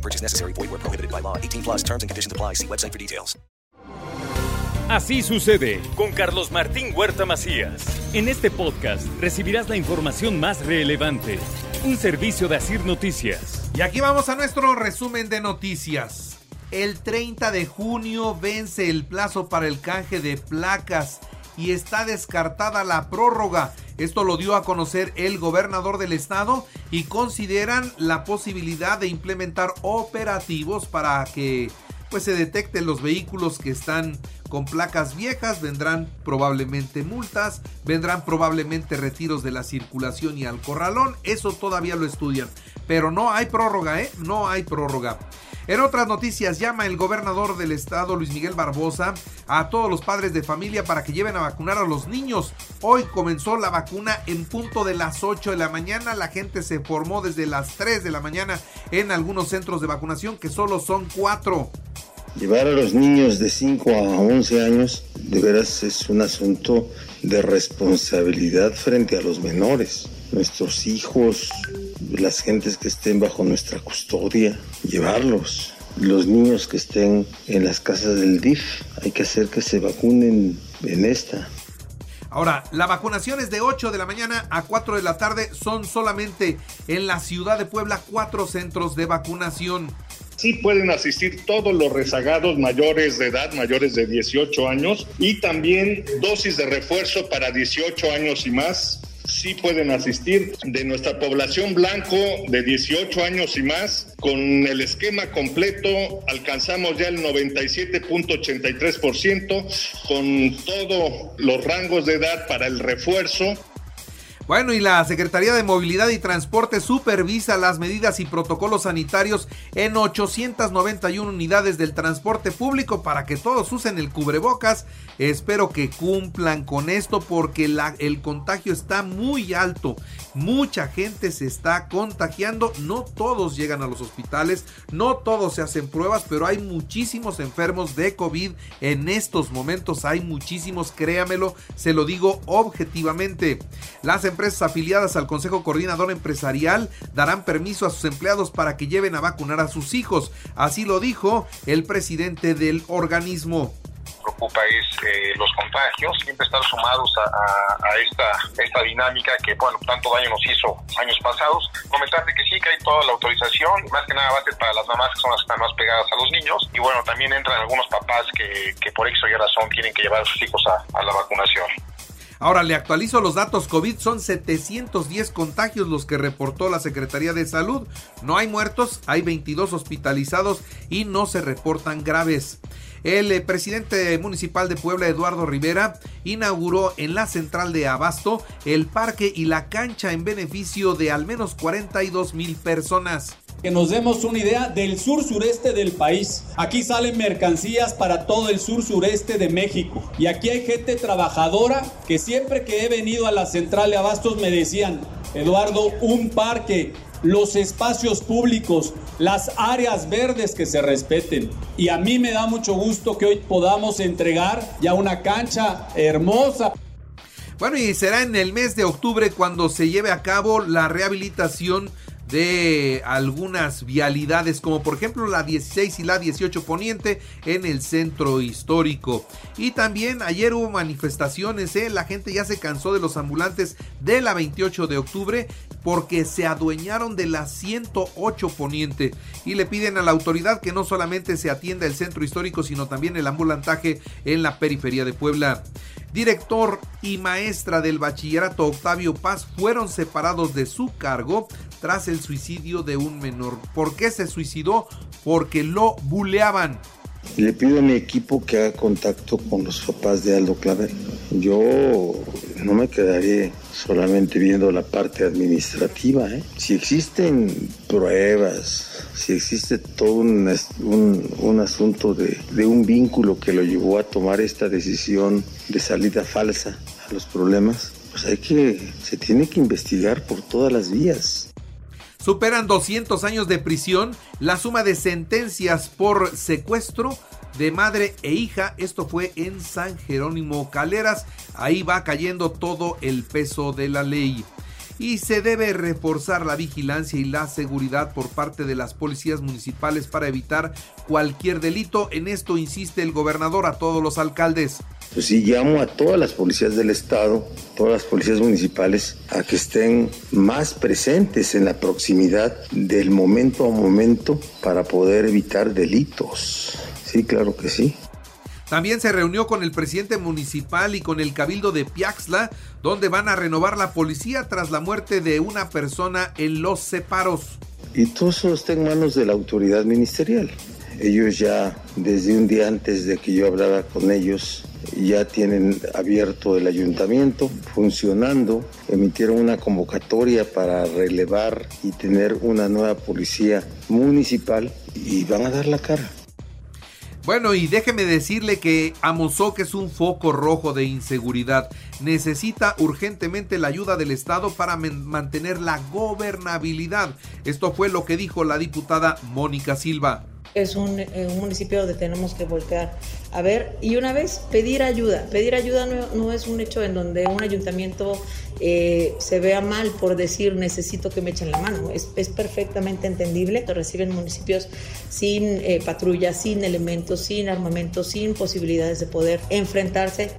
No purchase necessary. Void where prohibited by law. 18 plus terms and conditions apply. See website for details. Así sucede con Carlos Martín Huerta Macías. En este podcast recibirás la información más relevante. Un servicio de Asir Noticias. Y aquí vamos a nuestro resumen de noticias. El 30 de junio vence el plazo para el canje de placas y está descartada la prórroga. Esto lo dio a conocer el gobernador del estado y consideran la posibilidad de implementar operativos para que pues se detecten los vehículos que están con placas viejas, vendrán probablemente multas, vendrán probablemente retiros de la circulación y al corralón, eso todavía lo estudian, pero no hay prórroga, ¿eh? No hay prórroga. En otras noticias, llama el gobernador del estado, Luis Miguel Barbosa, a todos los padres de familia para que lleven a vacunar a los niños. Hoy comenzó la vacuna en punto de las 8 de la mañana. La gente se formó desde las 3 de la mañana en algunos centros de vacunación, que solo son 4. Llevar a los niños de 5 a 11 años de veras es un asunto de responsabilidad frente a los menores. Nuestros hijos, las gentes que estén bajo nuestra custodia, llevarlos. Los niños que estén en las casas del DIF, hay que hacer que se vacunen en esta. Ahora, la vacunación es de 8 de la mañana a 4 de la tarde. Son solamente en la ciudad de Puebla cuatro centros de vacunación. Sí pueden asistir todos los rezagados mayores de edad, mayores de 18 años, y también dosis de refuerzo para 18 años y más. Sí pueden asistir de nuestra población blanco de 18 años y más. Con el esquema completo alcanzamos ya el 97.83% con todos los rangos de edad para el refuerzo. Bueno, y la Secretaría de Movilidad y Transporte supervisa las medidas y protocolos sanitarios en 891 unidades del transporte público para que todos usen el cubrebocas. Espero que cumplan con esto porque el contagio está muy alto. Mucha gente se está contagiando. No todos llegan a los hospitales, no todos se hacen pruebas, pero hay muchísimos enfermos de COVID en estos momentos. Hay muchísimos, créamelo, se lo digo objetivamente. Las empresas afiliadas al Consejo Coordinador Empresarial darán permiso a sus empleados para que lleven a vacunar a sus hijos. Así lo dijo el presidente del organismo preocupa es eh, los contagios, siempre estar sumados a, esta, dinámica que, bueno, tanto daño nos hizo años pasados. Comentarte que sí, que hay toda la autorización, más que nada va para las mamás que son las que están más pegadas a los niños, y bueno, también entran algunos papás que, por X o Y razón tienen que llevar a sus hijos a la vacunación. Ahora le actualizo los datos COVID, son 710 contagios los que reportó la Secretaría de Salud. No hay muertos, hay 22 hospitalizados y no se reportan graves. El eh, presidente municipal de Puebla, Eduardo Rivera, inauguró en la central de Abasto el parque y la cancha en beneficio de al menos 42 mil personas que nos demos una idea del sur sureste del país. Aquí salen mercancías para todo el sur sureste de México. Y aquí hay gente trabajadora que siempre que he venido a la central de Abastos me decían, Eduardo, un parque, los espacios públicos, las áreas verdes que se respeten. Y a mí me da mucho gusto que hoy podamos entregar ya una cancha hermosa. Bueno, y será en el mes de octubre cuando se lleve a cabo la rehabilitación de algunas vialidades como por ejemplo la 16 y la 18 poniente en el centro histórico y también ayer hubo manifestaciones ¿eh? la gente ya se cansó de los ambulantes de la 28 de octubre porque se adueñaron de la 108 poniente y le piden a la autoridad que no solamente se atienda el centro histórico sino también el ambulantaje en la periferia de Puebla director y maestra del bachillerato Octavio Paz fueron separados de su cargo tras el suicidio de un menor. ¿Por qué se suicidó? Porque lo buleaban. Le pido a mi equipo que haga contacto con los papás de Aldo Claver. Yo no me quedaré solamente viendo la parte administrativa. ¿eh? Si existen pruebas, si existe todo un, un, asunto de, de un vínculo que lo llevó a tomar esta decisión de salida falsa a los problemas, pues hay que, se tiene que investigar por todas las vías. Superan 200 años de prisión la suma de sentencias por secuestro de madre e hija. Esto fue en San Jerónimo Caleras. Ahí va cayendo todo el peso de la ley. Y se debe reforzar la vigilancia y la seguridad por parte de las policías municipales para evitar cualquier delito. En esto insiste el gobernador a todos los alcaldes. Pues sí, llamo a todas las policías del estado, todas las policías municipales, a que estén más presentes en la proximidad del momento a momento para poder evitar delitos. Sí, claro que sí. También se reunió con el presidente municipal y con el cabildo de Piaxla, donde van a renovar la policía tras la muerte de una persona en los separos. Y todo eso está en manos de la autoridad ministerial. Ellos ya, desde un día antes de que yo hablara con ellos, ya tienen abierto el ayuntamiento, funcionando, emitieron una convocatoria para relevar y tener una nueva policía municipal y van a dar la cara. Bueno, y déjeme decirle que Amozoc es un foco rojo de inseguridad. Necesita urgentemente la ayuda del Estado para mantener la gobernabilidad. Esto fue lo que dijo la diputada Mónica Silva es un, eh, un, municipio donde tenemos que voltear a ver y una vez pedir ayuda. Pedir ayuda no, es un hecho en donde un ayuntamiento eh, se vea mal por decir necesito que me echen la mano. Es, es perfectamente entendible. Reciben municipios sin eh, patrullas, sin elementos, sin armamento, sin posibilidades de poder enfrentarse.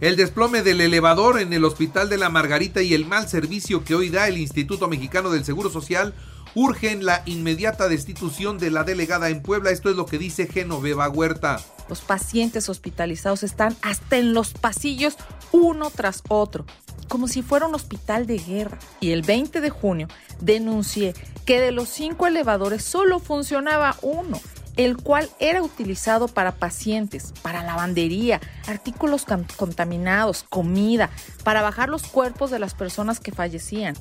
El desplome del elevador en el Hospital de la Margarita y el mal servicio que hoy da el Instituto Mexicano del Seguro Social urgen la inmediata destitución de la delegada en Puebla. Esto es lo que dice Genoveva Huerta. Los pacientes hospitalizados están hasta en los pasillos uno tras otro, como si fuera un hospital de guerra. Y el 20 de junio denuncié que de los cinco elevadores solo funcionaba uno el cual era utilizado para pacientes, para lavandería, artículos contaminados, comida, para bajar los cuerpos de las personas que fallecían.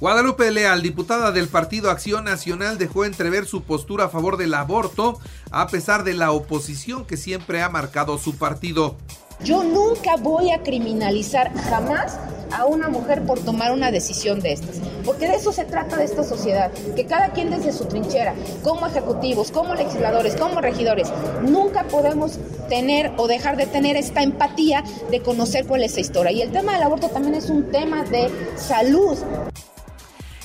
Guadalupe Leal, diputada del Partido Acción Nacional, dejó entrever su postura a favor del aborto, a pesar de la oposición que siempre ha marcado su partido. Yo nunca voy a criminalizar jamás a una mujer por tomar una decisión de estas, porque de eso se trata de esta sociedad, que cada quien desde su trinchera, como ejecutivos, como legisladores, como regidores, nunca podemos tener o dejar de tener esta empatía de conocer cuál es esa historia. Y el tema del aborto también es un tema de salud.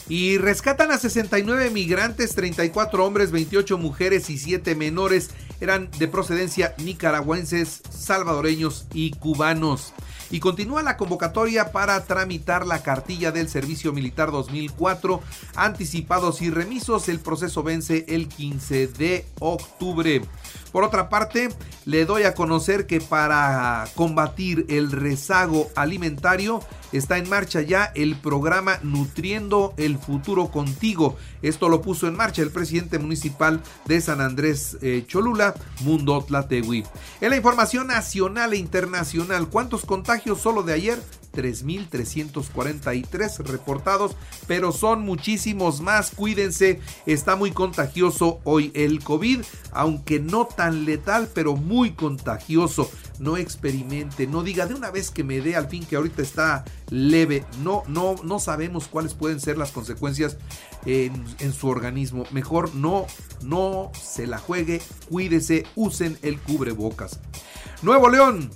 Y rescatan a 69 migrantes, 34 hombres, 28 mujeres y 7 menores. Eran de procedencia nicaragüenses, salvadoreños y cubanos. Y continúa la convocatoria para tramitar la cartilla del Servicio Militar 2004, anticipados y remisos. El proceso vence el 15 de octubre. Por otra parte, le doy a conocer que para combatir el rezago alimentario está en marcha ya el programa Nutriendo el Futuro Contigo. Esto lo puso en marcha el presidente municipal de San Andrés eh, Cholula, Mundo Tlategui. En la información nacional e internacional, ¿cuántos contagios solo de ayer? 3.343 reportados, pero son muchísimos más. Cuídense, está muy contagioso hoy el COVID, aunque no tan letal, pero muy contagioso. No experimente, no diga de una vez que me dé al fin que ahorita está leve. No, no, no sabemos cuáles pueden ser las consecuencias en, su organismo. Mejor no, no se la juegue, cuídese, usen el cubrebocas. Nuevo León,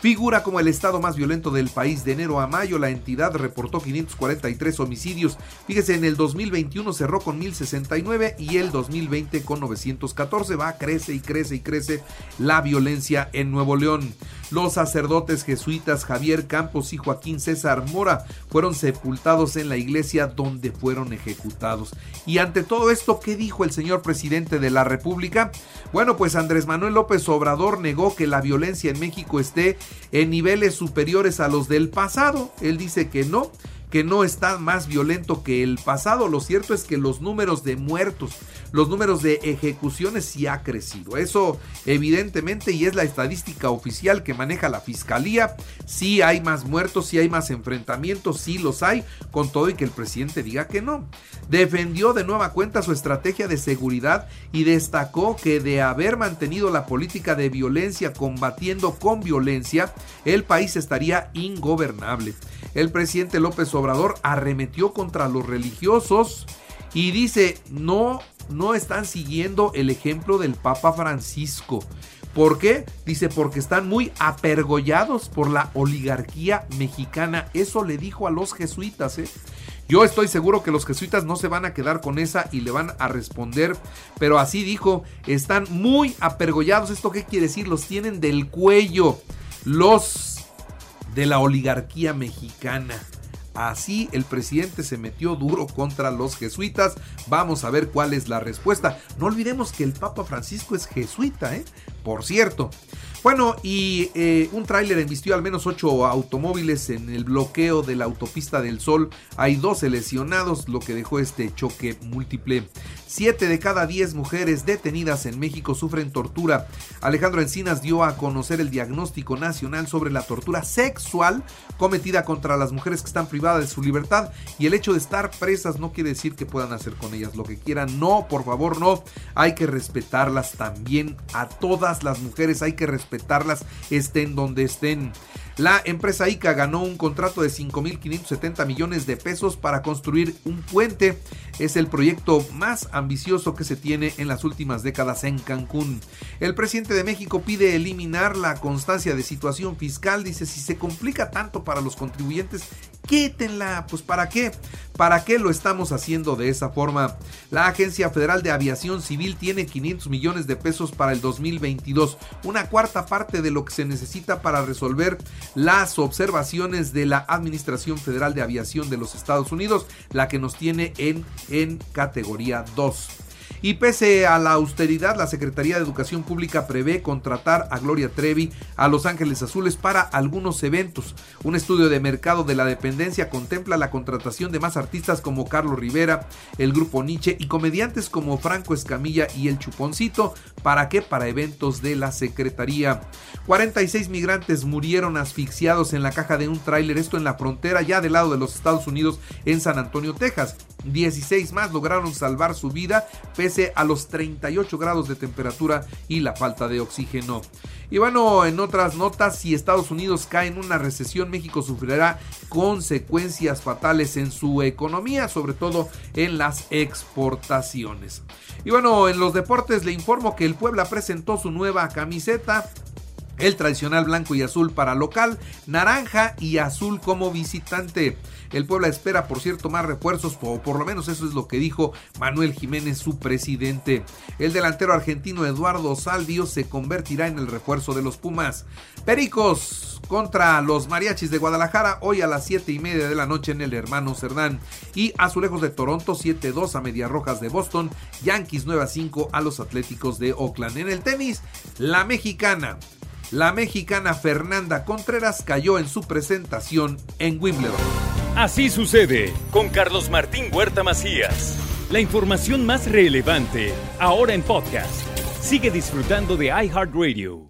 Figura como el estado más violento del país. De enero a mayo la entidad reportó 543 homicidios. Fíjese, en el 2021 cerró con 1069 y el 2020 con 914. Va, crece y crece y crece la violencia en Nuevo León. Los sacerdotes jesuitas Javier Campos y Joaquín César Mora fueron sepultados en la iglesia donde fueron ejecutados. Y ante todo esto, ¿qué dijo el señor presidente de la República? Bueno, pues Andrés Manuel López Obrador negó que la violencia en México esté en niveles superiores a los del pasado. Él dice que no, que no está más violento que el pasado. Lo cierto es que los números de muertos, los números de ejecuciones sí ha crecido. Eso evidentemente y es la estadística oficial que maneja la fiscalía. Sí hay más muertos, sí hay más enfrentamientos, sí los hay, con todo y que el presidente diga que no. Defendió de nueva cuenta su estrategia de seguridad y destacó que de haber mantenido la política de violencia combatiendo con violencia, el país estaría ingobernable. El presidente López Obrador arremetió contra los religiosos y dice, no, no están siguiendo el ejemplo del Papa Francisco. ¿Por qué? Dice, porque están muy apergollados por la oligarquía mexicana. Eso le dijo a los jesuitas, ¿eh? Yo estoy seguro que los jesuitas no se van a quedar con esa y le van a responder, pero así dijo, están muy apergollados. ¿Esto qué quiere decir? Los tienen del cuello. Los de la oligarquía mexicana. Así el presidente se metió duro contra los jesuitas. Vamos a ver cuál es la respuesta. No olvidemos que el Papa Francisco es jesuita, ¿eh? Por cierto. Bueno, y eh, un tráiler embistió al menos ocho automóviles en el bloqueo de la autopista del Sol. Hay 12 lesionados, lo que dejó este choque múltiple. Siete de cada diez mujeres detenidas en México sufren tortura. Alejandro Encinas dio a conocer el diagnóstico nacional sobre la tortura sexual cometida contra las mujeres que están privadas de su libertad. Y el hecho de estar presas no quiere decir que puedan hacer con ellas lo que quieran. No, por favor, no. Hay que respetarlas también a todas las mujeres. Hay que respetarlas estén donde estén. La empresa ICA ganó un contrato de 5.570 millones de pesos para construir un puente. Es el proyecto más ambicioso que se tiene en las últimas décadas en Cancún. El presidente de México pide eliminar la constancia de situación fiscal. Dice, si se complica tanto para los contribuyentes, quítenla. Pues ¿para qué? ¿Para qué lo estamos haciendo de esa forma? La Agencia Federal de Aviación Civil tiene 500 millones de pesos para el 2022, una cuarta parte de lo que se necesita para resolver las observaciones de la Administración Federal de Aviación de los Estados Unidos, la que nos tiene en, en categoría 2. Y pese a la austeridad, la Secretaría de Educación Pública prevé contratar a Gloria Trevi a Los Ángeles Azules para algunos eventos. Un estudio de mercado de la dependencia contempla la contratación de más artistas como Carlos Rivera, el grupo Nietzsche y comediantes como Franco Escamilla y El Chuponcito. ¿Para qué? Para eventos de la Secretaría. 46 migrantes murieron asfixiados en la caja de un tráiler, esto en la frontera ya del lado de los Estados Unidos en San Antonio, Texas. 16 más lograron salvar su vida pese a los 38 grados de temperatura y la falta de oxígeno. Y bueno, en otras notas, si Estados Unidos cae en una recesión, México sufrirá consecuencias fatales en su economía, sobre todo en las exportaciones. Y bueno, en los deportes le informo que el Puebla presentó su nueva camiseta el tradicional blanco y azul para local, naranja y azul como visitante. El Puebla espera, por cierto, más refuerzos, o por lo menos eso es lo que dijo Manuel Jiménez, su presidente. El delantero argentino Eduardo Salvio se convertirá en el refuerzo de los Pumas. Pericos contra los Mariachis de Guadalajara hoy a las 7 y media de la noche en el Hermano Cerdán. Y Azulejos de Toronto 7-2 a Medias Rojas de Boston. Yankees 9-5 a los Atléticos de Oakland. En el tenis, la mexicana la mexicana Fernanda Contreras cayó en su presentación en Wimbledon. Así sucede con Carlos Martín Huerta Macías. La información más relevante ahora en podcast. Sigue disfrutando de iHeartRadio.